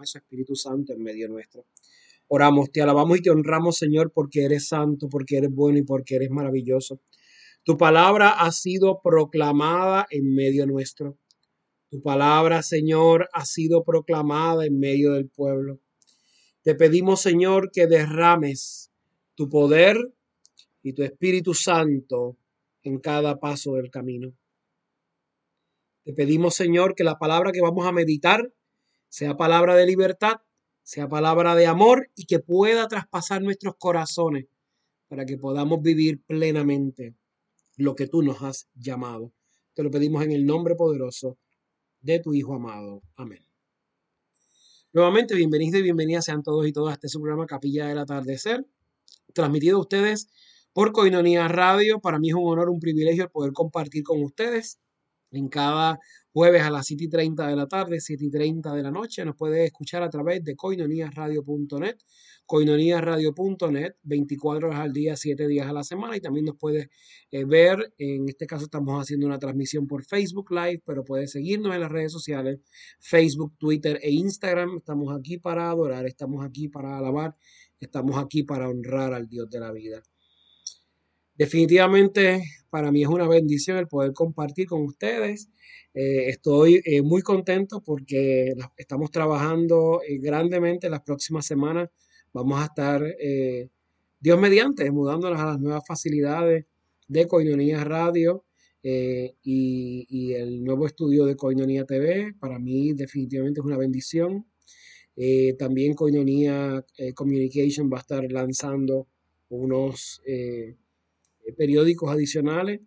derrame su Espíritu Santo en medio nuestro. Oramos, te alabamos y te honramos, Señor, porque eres santo, porque eres bueno y porque eres maravilloso. Tu palabra ha sido proclamada en medio nuestro. Tu palabra, Señor, ha sido proclamada en medio del pueblo. Te pedimos, Señor, que derrames tu poder y tu Espíritu Santo en cada paso del camino. Te pedimos, Señor, que la palabra que vamos a meditar sea palabra de libertad, sea palabra de amor y que pueda traspasar nuestros corazones para que podamos vivir plenamente lo que tú nos has llamado. Te lo pedimos en el nombre poderoso de tu Hijo amado. Amén. Nuevamente, bienvenidos y bienvenidas sean todos y todas a este programa Capilla del Atardecer, transmitido a ustedes por Coinonía Radio. Para mí es un honor, un privilegio poder compartir con ustedes en cada jueves a las 7 y 30 de la tarde, 7 y 30 de la noche. Nos puede escuchar a través de coinoniasradio.net, coinoniasradio.net, 24 horas al día, 7 días a la semana. Y también nos puede eh, ver, en este caso estamos haciendo una transmisión por Facebook Live, pero puede seguirnos en las redes sociales, Facebook, Twitter e Instagram. Estamos aquí para adorar, estamos aquí para alabar, estamos aquí para honrar al Dios de la vida. Definitivamente para mí es una bendición el poder compartir con ustedes. Eh, estoy eh, muy contento porque estamos trabajando eh, grandemente las próximas semanas. Vamos a estar, Dios mediante, mudándonos a las nuevas facilidades de Coinonía Radio y, y, el nuevo estudio de Coinonía TV. Para mí definitivamente es una bendición. también Coinonía Communication va a estar lanzando unos periódicos adicionales.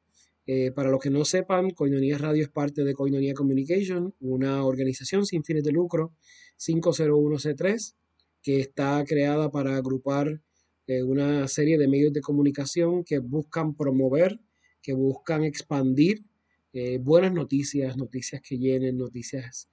Eh, para los que no sepan, Coinonía Radio es parte de Coinonía Communication, una organización sin fines de lucro 501C3 que está creada para agrupar eh, una serie de medios de comunicación que buscan promover, que buscan expandir buenas noticias, noticias que llenen, noticias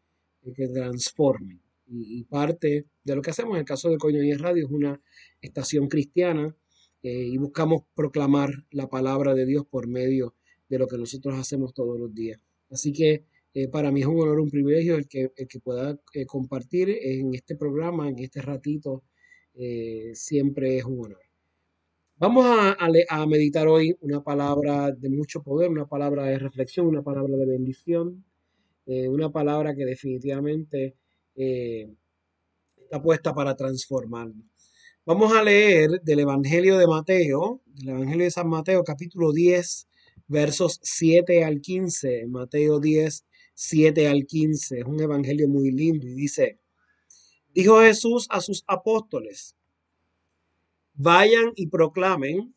que transformen. Y, parte de lo que hacemos en el caso de Coinonía Radio es una estación cristiana eh, y buscamos proclamar la palabra de Dios por medio de lo que nosotros hacemos todos los días. Así que eh, para mí es un honor, un privilegio el que, el que pueda eh, compartir en este programa, en este ratito, siempre es un honor. Vamos a, a, meditar hoy una palabra de mucho poder, una palabra de reflexión, una palabra de bendición, una palabra que definitivamente está puesta para transformarnos. Vamos a leer del Evangelio de Mateo, del Evangelio de San Mateo, capítulo 10, versos 7 al 15. Mateo 10, 7 al 15. Es un evangelio muy lindo y dice, dijo Jesús a sus apóstoles, vayan y proclamen.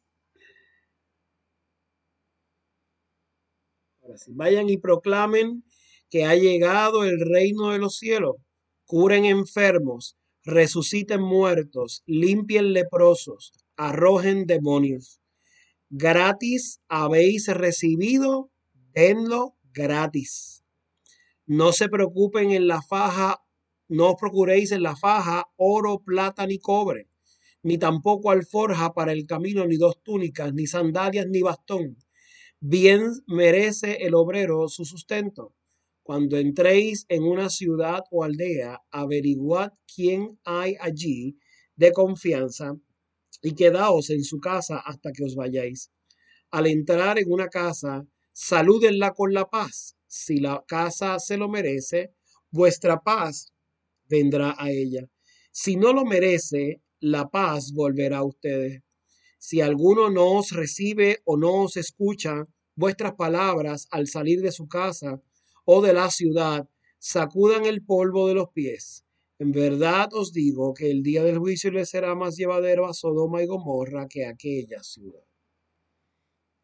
vayan y proclamen que ha llegado el reino de los cielos, curen enfermos, resuciten muertos, limpien leprosos, arrojen demonios. Gratis habéis recibido, denlo gratis. No se preocupen en la faja, no os procuréis en la faja oro, plata ni cobre, ni tampoco alforja para el camino, ni dos túnicas, ni sandalias, ni bastón. Bien merece el obrero su sustento cuando entréis en una ciudad o aldea, averiguad quién hay allí de confianza y quedaos en su casa hasta que os vayáis. Al entrar en una casa, salúdenla con la paz. Si la casa se lo merece, vuestra paz vendrá a ella. Si no lo merece, la paz volverá a ustedes. Si alguno no os recibe o no os escucha vuestras palabras al salir de su casa, o de la ciudad, sacudan el polvo de los pies. En verdad os digo que el día del juicio le será más llevadero a Sodoma y Gomorra que a aquella ciudad.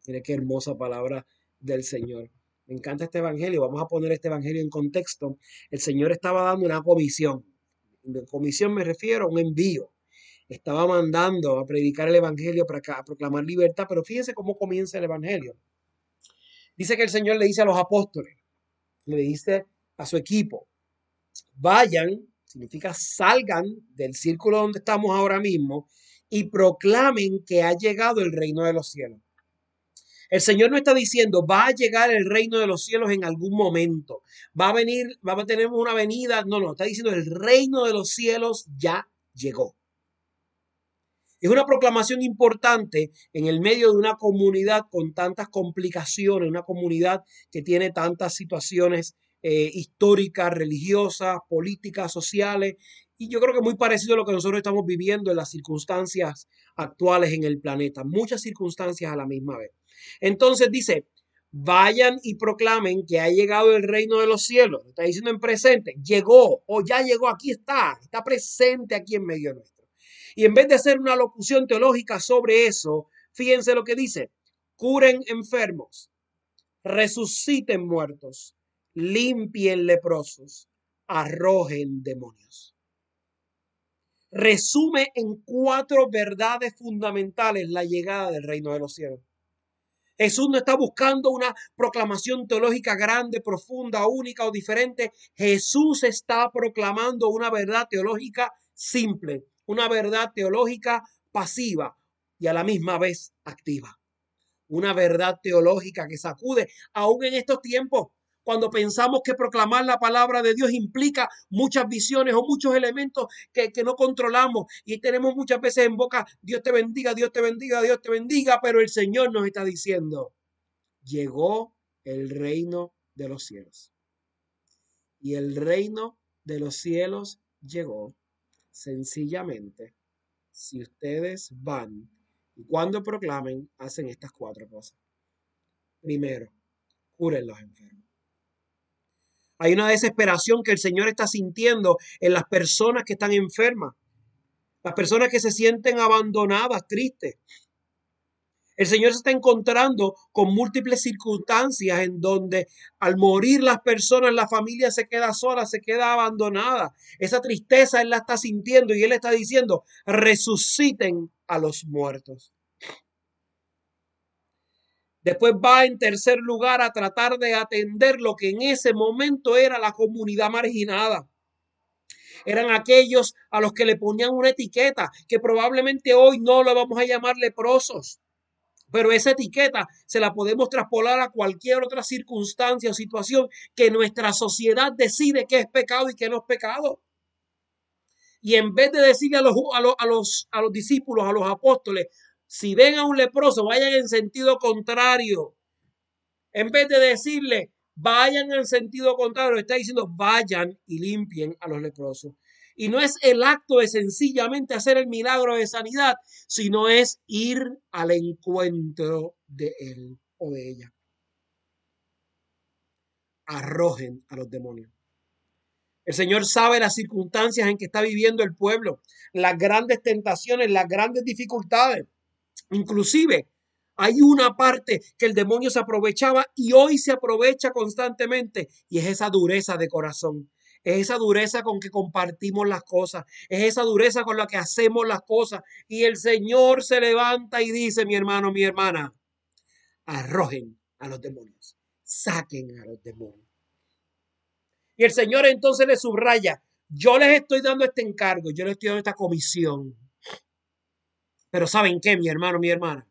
Mire qué hermosa palabra del Señor. Me encanta este evangelio. Vamos a poner este evangelio en contexto. El Señor estaba dando una comisión. Comisión me refiero a un envío. Estaba mandando a predicar el evangelio para proclamar libertad, pero fíjense cómo comienza el evangelio. Dice que el Señor le dice a los apóstoles, le dice a su equipo, vayan, significa salgan del círculo donde estamos ahora mismo y proclamen que ha llegado el reino de los cielos. El Señor no está diciendo, va a llegar el reino de los cielos en algún momento, va a venir, va a tener una venida. No, no, está diciendo, el reino de los cielos ya llegó. Es una proclamación importante en el medio de una comunidad con tantas complicaciones, una comunidad que tiene tantas situaciones eh, históricas, religiosas, políticas, sociales, y yo creo que muy parecido a lo que nosotros estamos viviendo en las circunstancias actuales en el planeta, muchas circunstancias a la misma vez. Entonces dice, vayan y proclamen que ha llegado el reino de los cielos. Está diciendo en presente, llegó o ya llegó, aquí está, está presente aquí en medio nuestro. Y en vez de hacer una locución teológica sobre eso, fíjense lo que dice, curen enfermos, resuciten muertos, limpien leprosos, arrojen demonios. Resume en cuatro verdades fundamentales la llegada del reino de los cielos. Jesús no está buscando una proclamación teológica grande, profunda, única o diferente. Jesús está proclamando una verdad teológica simple, una verdad teológica pasiva y a la misma vez activa. Una verdad teológica que sacude, aún en estos tiempos, cuando pensamos que proclamar la palabra de Dios implica muchas visiones o muchos elementos que, que, no controlamos y tenemos muchas veces en boca, Dios te bendiga, Dios te bendiga, Dios te bendiga, pero el Señor nos está diciendo, llegó el reino de los cielos. Y el reino de los cielos llegó sencillamente si ustedes van y cuando proclamen hacen estas cuatro cosas. Primero, curen los enfermos. Hay una desesperación que el Señor está sintiendo en las personas que están enfermas, las personas que se sienten abandonadas, tristes. El Señor se está encontrando con múltiples circunstancias en donde al morir las personas, la familia se queda sola, se queda abandonada. Esa tristeza Él la está sintiendo y Él está diciendo, resuciten a los muertos. Después va en tercer lugar a tratar de atender lo que en ese momento era la comunidad marginada. Eran aquellos a los que le ponían una etiqueta que probablemente hoy no lo vamos a llamar leprosos. Pero esa etiqueta se la podemos traspolar a cualquier otra circunstancia o situación que nuestra sociedad decide que es pecado y que no es pecado. Y en vez de decirle a los, a los, a los, a los discípulos, a los apóstoles, si ven a un leproso, vayan en sentido contrario. En vez de decirle, vayan en sentido contrario, está diciendo, vayan y limpien a los leprosos. Y no es el acto de sencillamente hacer el milagro de sanidad, sino es ir al encuentro de él o de ella. Arrojen a los demonios. El Señor sabe las circunstancias en que está viviendo el pueblo, las grandes tentaciones, las grandes dificultades. Inclusive hay una parte que el demonio se aprovechaba y hoy se aprovecha constantemente y es esa dureza de corazón. Es esa dureza con que compartimos las cosas. Es esa dureza con la que hacemos las cosas. Y el Señor se levanta y dice, mi hermano, mi hermana, arrojen a los demonios. Saquen a los demonios. Y el Señor entonces le subraya, yo les estoy dando este encargo, yo les estoy dando esta comisión. Pero ¿saben qué, mi hermano, mi hermana?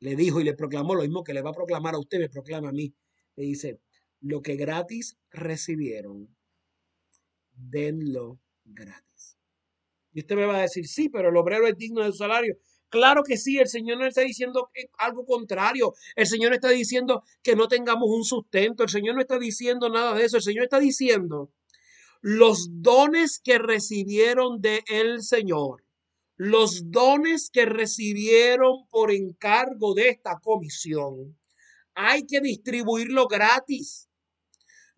Le dijo y le proclamó lo mismo que le va a proclamar a usted, me proclama a mí. Le dice, lo que gratis recibieron, denlo gratis. Y usted me va a decir, sí, pero el obrero es digno de su salario. Claro que sí, el Señor no está diciendo algo contrario. El Señor no está diciendo que no tengamos un sustento. El Señor no está diciendo nada de eso. El Señor está diciendo los dones que recibieron de el Señor los dones que recibieron por encargo de esta comisión, hay que distribuirlo gratis.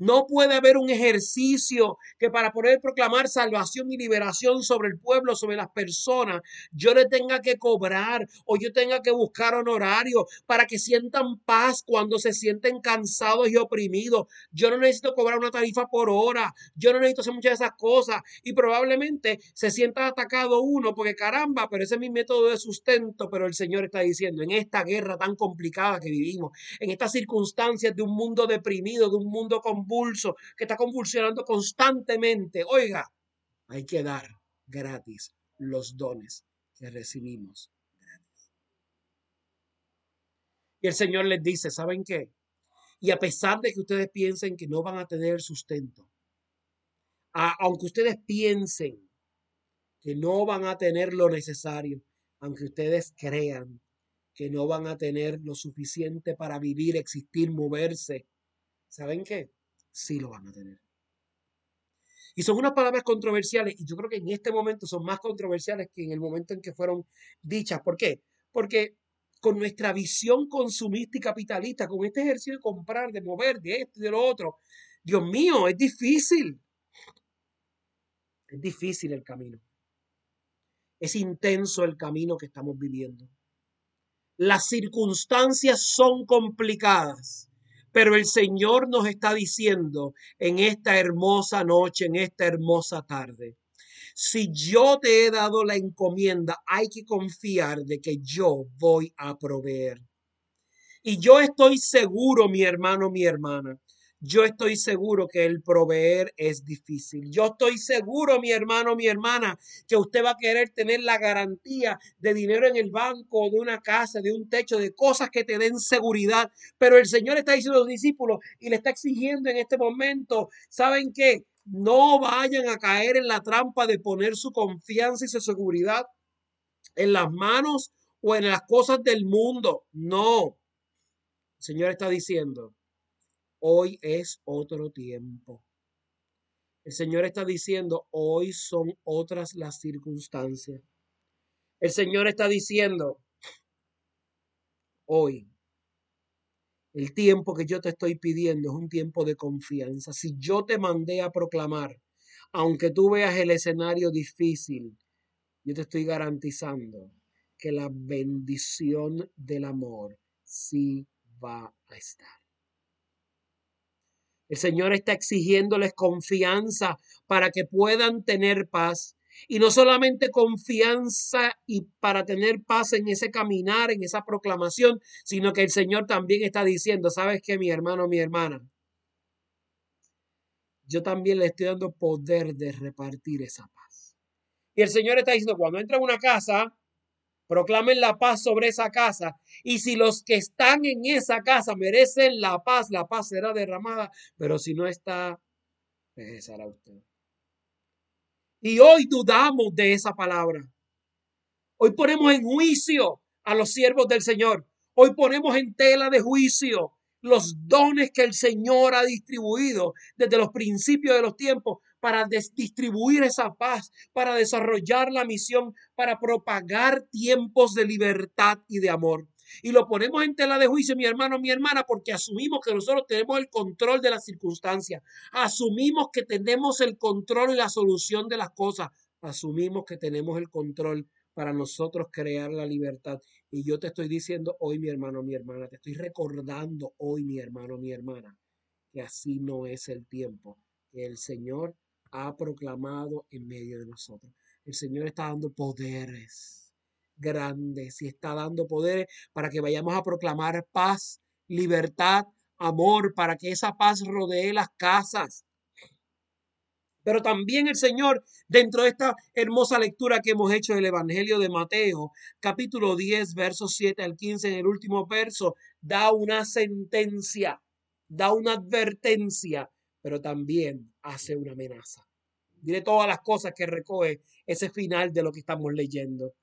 No puede haber un ejercicio que para poder proclamar salvación y liberación sobre el pueblo, sobre las personas, yo le tenga que cobrar o yo tenga que buscar honorario para que sientan paz cuando se sienten cansados y oprimidos. Yo no necesito cobrar una tarifa por hora. Yo no necesito hacer muchas de esas cosas. Y probablemente se sienta atacado uno porque caramba, pero ese es mi método de sustento. Pero el Señor está diciendo, en esta guerra tan complicada que vivimos, en estas circunstancias de un mundo deprimido, de un mundo que está convulsionando constantemente. Oiga, hay que dar gratis los dones que recibimos Y el Señor les dice, ¿saben qué? Y a pesar de que ustedes piensen que no van a tener sustento, aunque ustedes piensen que no van a tener lo necesario, aunque ustedes crean que no van a tener lo suficiente para vivir, existir, moverse, ¿saben qué? Sí lo van a tener. Y son unas palabras controversiales y yo creo que en este momento son más controversiales que en el momento en que fueron dichas. ¿Por qué? Porque con nuestra visión consumista y capitalista, con este ejercicio de comprar, de mover, de esto y de lo otro, Dios mío, es difícil. Es difícil el camino. Es intenso el camino que estamos viviendo. Las circunstancias son complicadas, pero el Señor nos está diciendo en esta hermosa noche, en esta hermosa tarde, si yo te he dado la encomienda, hay que confiar de que yo voy a proveer. Y yo estoy seguro, mi hermano, mi hermana, yo estoy seguro que el proveer es difícil. Yo estoy seguro, mi hermano, mi hermana, que usted va a querer tener la garantía de dinero en el banco, de una casa, de un techo, de cosas que te den seguridad. Pero el Señor está diciendo a los discípulos y le está exigiendo en este momento, ¿saben qué? No vayan a caer en la trampa de poner su confianza y su seguridad en las manos o en las cosas del mundo. No. El Señor está diciendo, Hoy es otro tiempo. El Señor está diciendo, hoy son otras las circunstancias. El Señor está diciendo, hoy, el tiempo que yo te estoy pidiendo es un tiempo de confianza. Si yo te mandé a proclamar, aunque tú veas el escenario difícil, yo te estoy garantizando que la bendición del amor sí va a estar. El Señor está exigiéndoles confianza para que puedan tener paz. Y no solamente confianza y para tener paz en ese caminar, en esa proclamación, sino que el Señor también está diciendo, ¿sabes qué, mi hermano, mi hermana? Yo también le estoy dando poder de repartir esa paz. Y el Señor está diciendo, cuando entra a una casa, proclamen la paz sobre esa casa. Y si los que están en esa casa merecen la paz, la paz será derramada. Pero si no está, regresará usted. Y hoy dudamos de esa palabra. Hoy ponemos en juicio a los siervos del Señor. Hoy ponemos en tela de juicio los dones que el Señor ha distribuido desde los principios de los tiempos para distribuir esa paz, para desarrollar la misión, para propagar tiempos de libertad y de amor. Y lo ponemos en tela de juicio, mi hermano, mi hermana, porque asumimos que nosotros tenemos el control de las circunstancias. Asumimos que tenemos el control y la solución de las cosas. Asumimos que tenemos el control para nosotros crear la libertad. Y yo te estoy diciendo hoy, mi hermano, mi hermana, te estoy recordando hoy, mi hermano, mi hermana, que así no es el tiempo, el Señor ha proclamado en medio de nosotros. El Señor está dando poderes grandes y está dando poderes para que vayamos a proclamar paz, libertad, amor, para que esa paz rodee las casas, pero también el Señor, dentro de esta hermosa lectura que hemos hecho del Evangelio de Mateo, capítulo 10, versos 7 al 15, en el último verso, da una sentencia, da una advertencia, pero también hace una amenaza. Diré todas las cosas que recoge ese final de lo que estamos leyendo.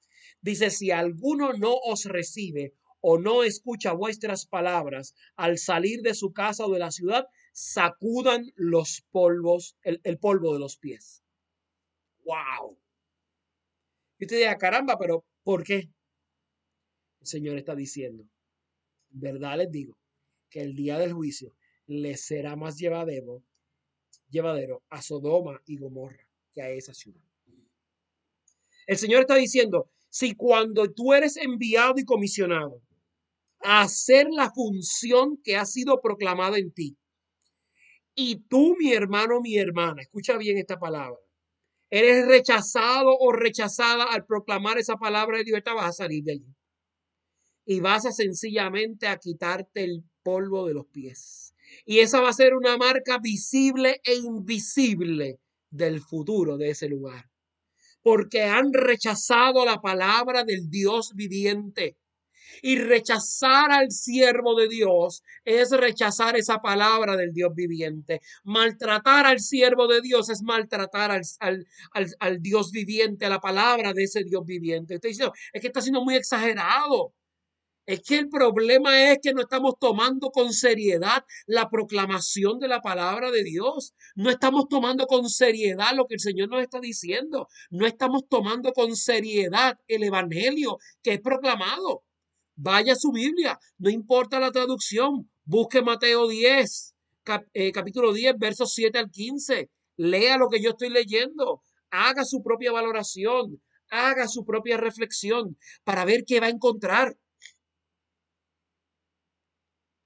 Dice, si alguno no os recibe o no escucha vuestras palabras al salir de su casa o de la ciudad, sacudan los polvos, el, polvo de los pies. ¡Wow! Y usted dirá, caramba, pero ¿por qué? El Señor está diciendo, verdad les digo, que el día del juicio les será más llevadero, llevadero a Sodoma y Gomorra que a esa ciudad. El Señor está diciendo, si cuando tú eres enviado y comisionado a hacer la función que ha sido proclamada en ti, y tú, mi hermano, mi hermana, escucha bien esta palabra, eres rechazado o rechazada al proclamar esa palabra de libertad, vas a salir de allí. Y vas a sencillamente a quitarte el polvo de los pies. Y esa va a ser una marca visible e invisible del futuro de ese lugar. Porque han rechazado la palabra del Dios viviente. Y rechazar al siervo de Dios es rechazar esa palabra del Dios viviente. Maltratar al siervo de Dios es maltratar al, al, Dios viviente, a la palabra de ese Dios viviente. Estoy diciendo, es que está siendo muy exagerado. Es que el problema es que no estamos tomando con seriedad la proclamación de la palabra de Dios. No estamos tomando con seriedad lo que el Señor nos está diciendo. No estamos tomando con seriedad el Evangelio que es proclamado. Vaya a su Biblia, no importa la traducción. Busque Mateo 10, eh, capítulo 10, versos 7 al 15. Lea lo que yo estoy leyendo. Haga su propia valoración. Haga su propia reflexión para ver qué va a encontrar.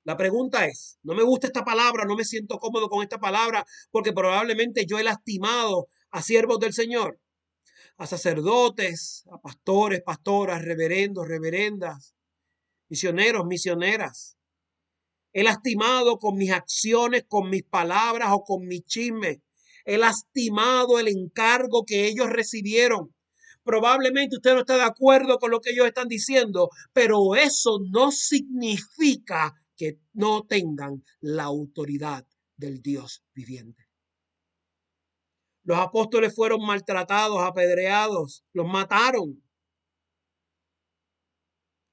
La pregunta es, no me gusta esta palabra, no me siento cómodo con esta palabra, porque probablemente yo he lastimado a siervos del Señor, a sacerdotes, a pastores, pastoras, reverendos, reverendas, misioneros, misioneras. He lastimado con mis acciones, con mis palabras o con mi chisme. He lastimado el encargo que ellos recibieron. Probablemente usted no está de acuerdo con lo que ellos están diciendo, pero eso no significa que no tengan la autoridad del Dios viviente. Los apóstoles fueron maltratados, apedreados, los mataron.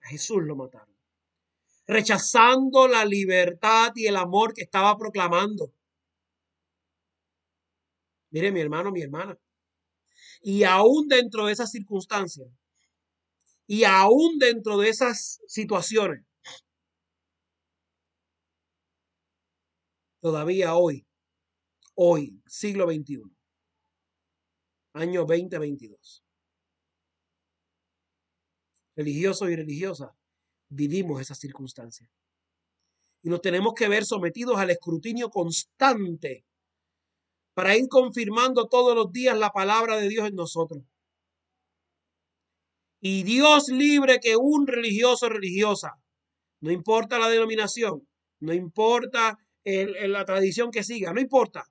A Jesús lo mataron. Rechazando la libertad y el amor que estaba proclamando. Mire, mi hermano, mi hermana. Y aún dentro de esas circunstancias, y aún dentro de esas situaciones, todavía hoy, hoy, siglo XXI, año 2022. Religiosos y religiosas, vivimos esas circunstancias. Y nos tenemos que ver sometidos al escrutinio constante para ir confirmando todos los días la palabra de Dios en nosotros. Y Dios libre que un religioso religiosa, no importa la denominación, no importa en, la tradición que siga, no importa.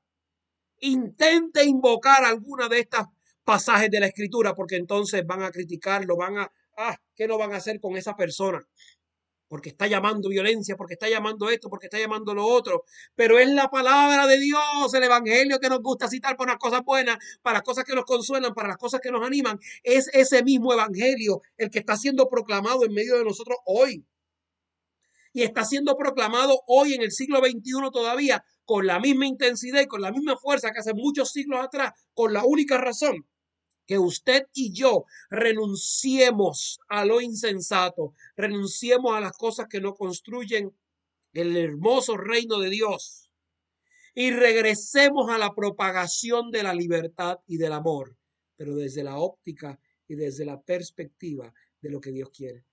Intente invocar alguna de estas pasajes de la escritura porque entonces van a criticarlo, van a, ah, ¿qué no van a hacer con esa persona? Porque está llamando violencia, porque está llamando esto, porque está llamando lo otro. Pero es la palabra de Dios, el evangelio que nos gusta citar para las cosas buenas, para las cosas que nos consuelan, para las cosas que nos animan. Es ese mismo evangelio el que está siendo proclamado en medio de nosotros hoy y está siendo proclamado hoy en el siglo XXI todavía con la misma intensidad y con la misma fuerza que hace muchos siglos atrás, con la única razón que usted y yo renunciemos a lo insensato, renunciemos a las cosas que no construyen el hermoso reino de Dios y regresemos a la propagación de la libertad y del amor, pero desde la óptica y desde la perspectiva de lo que Dios quiere.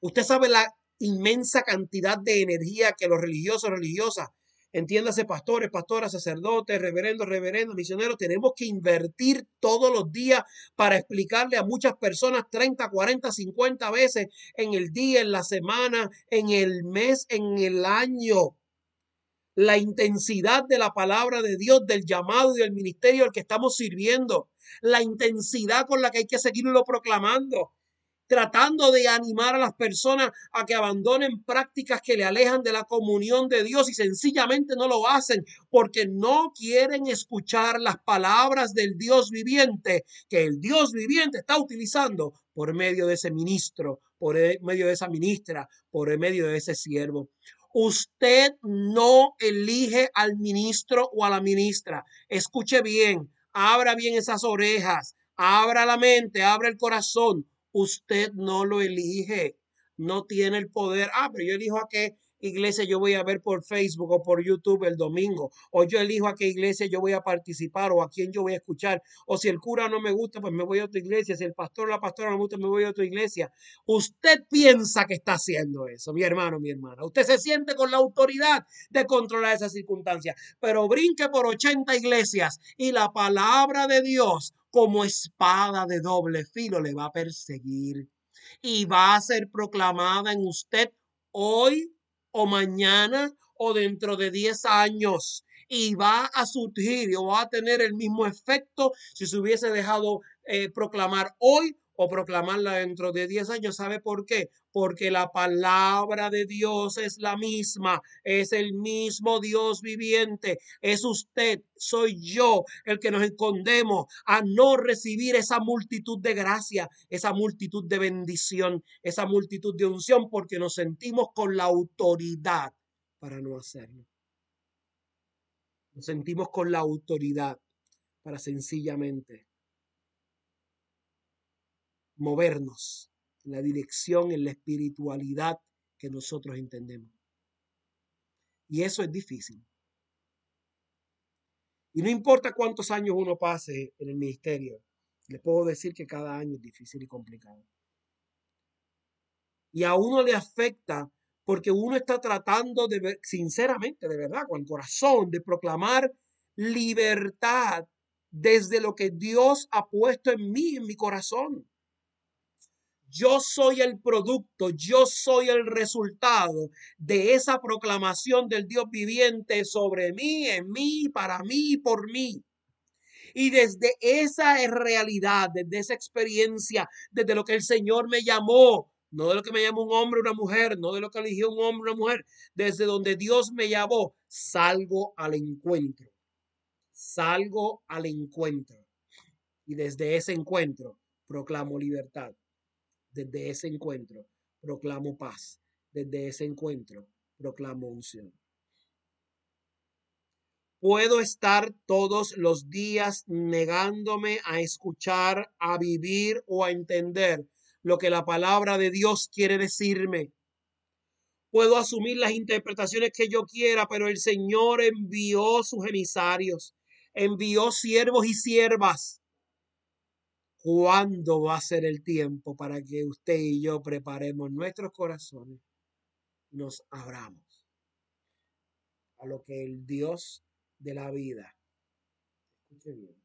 Usted sabe la inmensa cantidad de energía que los religiosos, religiosas, entiéndase pastores, pastoras, sacerdotes, reverendos, reverendos, misioneros, tenemos que invertir todos los días para explicarle a muchas personas 30, 40, 50 veces en el día, en la semana, en el mes, en el año. La intensidad de la palabra de Dios, del llamado y del ministerio al que estamos sirviendo. La intensidad con la que hay que seguirlo proclamando tratando de animar a las personas a que abandonen prácticas que le alejan de la comunión de Dios y sencillamente no lo hacen porque no quieren escuchar las palabras del Dios viviente que el Dios viviente está utilizando por medio de ese ministro, por e, medio de esa ministra, por medio de ese siervo. Usted no elige al ministro o a la ministra. Escuche bien, abra bien esas orejas, abra la mente, abra el corazón. Usted no lo elige, no tiene el poder. Ah, pero yo elijo a qué iglesia yo voy a ver por Facebook o por YouTube el domingo, o yo elijo a qué iglesia yo voy a participar o a quién yo voy a escuchar, o si el cura no me gusta, pues me voy a otra iglesia, si el pastor o la pastora no me gusta, me voy a otra iglesia. Usted piensa que está haciendo eso, mi hermano, mi hermana. Usted se siente con la autoridad de controlar esas circunstancias, pero brinque por 80 iglesias y la palabra de Dios como espada de doble filo le va a perseguir y va a ser proclamada en usted hoy o mañana o dentro de 10 años. Y va a surgir o va a tener el mismo efecto si se hubiese dejado eh, proclamar hoy o proclamarla dentro de 10 años. ¿Sabe por qué? Porque la palabra de Dios es la misma, es el mismo Dios viviente, es usted, soy yo el que nos escondemos a no recibir esa multitud de gracia, esa multitud de bendición, esa multitud de unción, porque nos sentimos con la autoridad para no hacerlo. Nos sentimos con la autoridad para sencillamente movernos en la dirección, en la espiritualidad que nosotros entendemos. Y eso es difícil. Y no importa cuántos años uno pase en el ministerio, le puedo decir que cada año es difícil y complicado. Y a uno le afecta porque uno está tratando de sinceramente, de verdad, con el corazón, de proclamar libertad desde lo que Dios ha puesto en mí, en mi corazón. Yo soy el producto, yo soy el resultado de esa proclamación del Dios viviente sobre mí, en mí, para mí, por mí. Y desde esa realidad, desde esa experiencia, desde lo que el Señor me llamó, no de lo que me llamó un hombre o una mujer, no de lo que eligió un hombre o una mujer, desde donde Dios me llamó, salgo al encuentro. Salgo al encuentro. Y desde ese encuentro proclamo libertad. Desde ese encuentro proclamo paz. Desde ese encuentro proclamo unción. Puedo estar todos los días negándome a escuchar, a vivir o a entender lo que la palabra de Dios quiere decirme. Puedo asumir las interpretaciones que yo quiera, pero el Señor envió sus emisarios, envió siervos y siervas ¿Cuándo va a ser el tiempo para que usted y yo preparemos nuestros corazones nos abramos a lo que el Dios de la vida, escuche bien,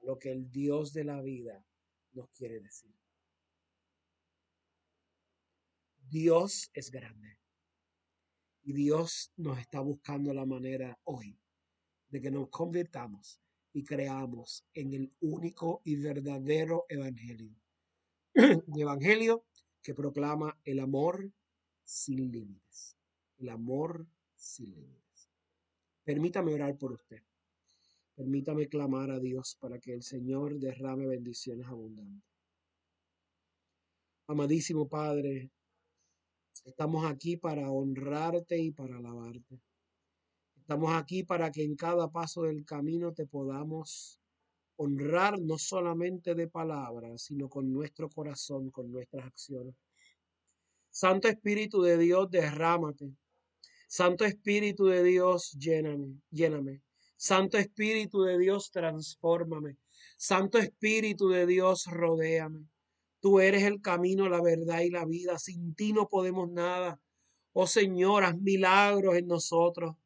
a lo que el Dios de la vida nos quiere decir? Dios es grande y Dios nos está buscando la manera hoy de que nos convirtamos y creamos en el único y verdadero evangelio. Un evangelio que proclama el amor sin límites. El amor sin límites. Permítame orar por usted. Permítame clamar a Dios para que el Señor derrame bendiciones abundantes. Amadísimo Padre, estamos aquí para honrarte y para alabarte. Estamos aquí para que en cada paso del camino te podamos honrar no solamente de palabras, sino con nuestro corazón, con nuestras acciones. Santo Espíritu de Dios, derrámate. Santo Espíritu de Dios, lléname, lléname. Santo Espíritu de Dios, transfórmame. Santo Espíritu de Dios, rodéame. Tú eres el camino, la verdad y la vida. Sin ti no podemos nada. Oh Señor, haz milagros en nosotros.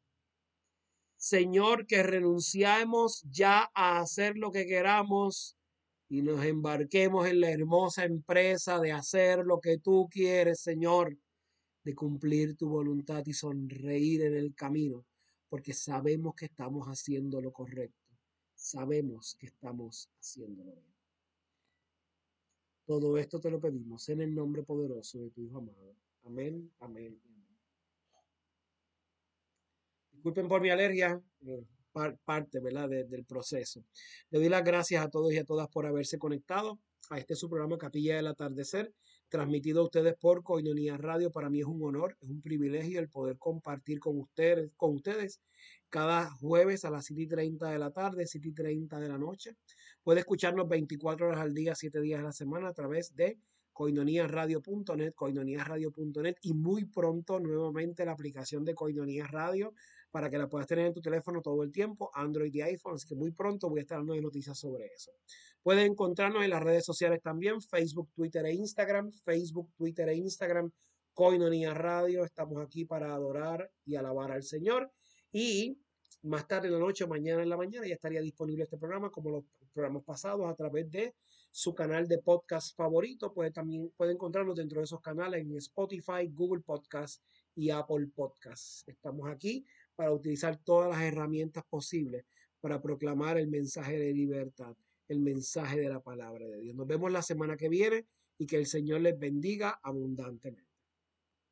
Señor, que renunciamos ya a hacer lo que queramos y nos embarquemos en la hermosa empresa de hacer lo que tú quieres, Señor, de cumplir tu voluntad y sonreír en el camino, porque sabemos que estamos haciendo lo correcto, sabemos que estamos haciéndolo bien. Todo esto te lo pedimos en el nombre poderoso de tu Hijo amado. Amén, amén disculpen por mi alergia, eh, parte ¿verdad? del proceso. Le doy las gracias a todos y a todas por haberse conectado a este su programa Capilla del Atardecer, transmitido a ustedes por Coinonía Radio. Para mí es un honor, es un privilegio el poder compartir con ustedes, con ustedes cada jueves a las 7 y 30 de la tarde, 7 y 30 de la noche. Puede escucharnos 24 horas al día, 7 días a la semana a través de coinoniasradio.net, coinoniasradio.net y muy pronto nuevamente la aplicación de Coinonías Radio para que la puedas tener en tu teléfono todo el tiempo, Android y iPhone, así que muy pronto voy a estar dando noticias sobre eso. Puedes encontrarnos en las redes sociales también, Facebook, Twitter e Instagram, Facebook, Twitter e Instagram, Coinonía Radio, estamos aquí para adorar y alabar al Señor. Y más tarde en la noche mañana en la mañana ya estaría disponible este programa como los programas pasados a través de su canal de podcast favorito. Puede también puede encontrarnos dentro de esos canales en Spotify, Google Podcast y Apple Podcast. Estamos aquí para utilizar todas las herramientas posibles para proclamar el mensaje de libertad, el mensaje de la palabra de Dios. Nos vemos la semana que viene y que el Señor les bendiga abundantemente.